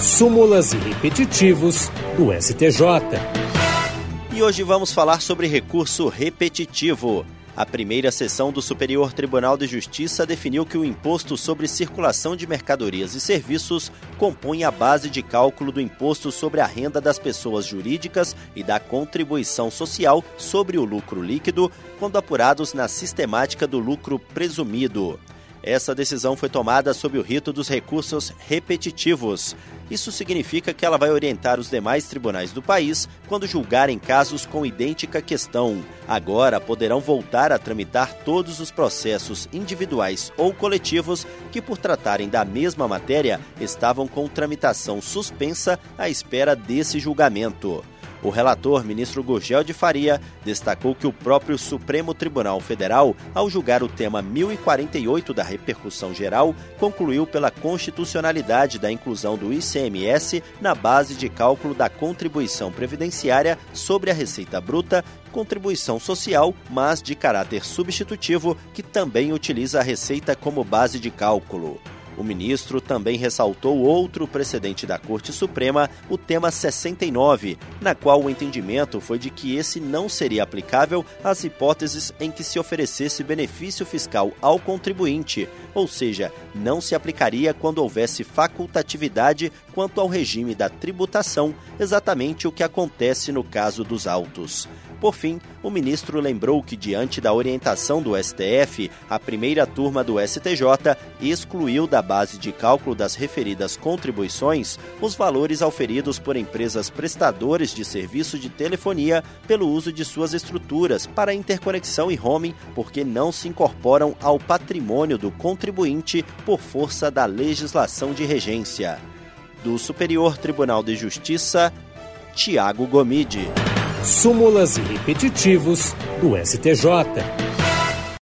súmulas e repetitivos do STJ. E hoje vamos falar sobre recurso repetitivo. A primeira sessão do Superior Tribunal de Justiça definiu que o imposto sobre circulação de mercadorias e serviços compõe a base de cálculo do imposto sobre a renda das pessoas jurídicas e da contribuição social sobre o lucro líquido, quando apurados na sistemática do lucro presumido. Essa decisão foi tomada sob o rito dos recursos repetitivos. Isso significa que ela vai orientar os demais tribunais do país quando julgarem casos com idêntica questão. Agora poderão voltar a tramitar todos os processos individuais ou coletivos que, por tratarem da mesma matéria, estavam com tramitação suspensa à espera desse julgamento. O relator, ministro Gurgel de Faria, destacou que o próprio Supremo Tribunal Federal, ao julgar o tema 1048 da repercussão geral, concluiu pela constitucionalidade da inclusão do ICMS na base de cálculo da contribuição previdenciária sobre a receita bruta contribuição social, mas de caráter substitutivo, que também utiliza a receita como base de cálculo. O ministro também ressaltou outro precedente da Corte Suprema, o tema 69, na qual o entendimento foi de que esse não seria aplicável às hipóteses em que se oferecesse benefício fiscal ao contribuinte, ou seja, não se aplicaria quando houvesse facultatividade quanto ao regime da tributação, exatamente o que acontece no caso dos autos. Por fim, o ministro lembrou que, diante da orientação do STF, a primeira turma do STJ excluiu da base de cálculo das referidas contribuições os valores auferidos por empresas prestadoras de serviço de telefonia pelo uso de suas estruturas para interconexão e roaming, porque não se incorporam ao patrimônio do contribuinte por força da legislação de regência. Do Superior Tribunal de Justiça, Tiago Gomide súmulas e repetitivos do STJ.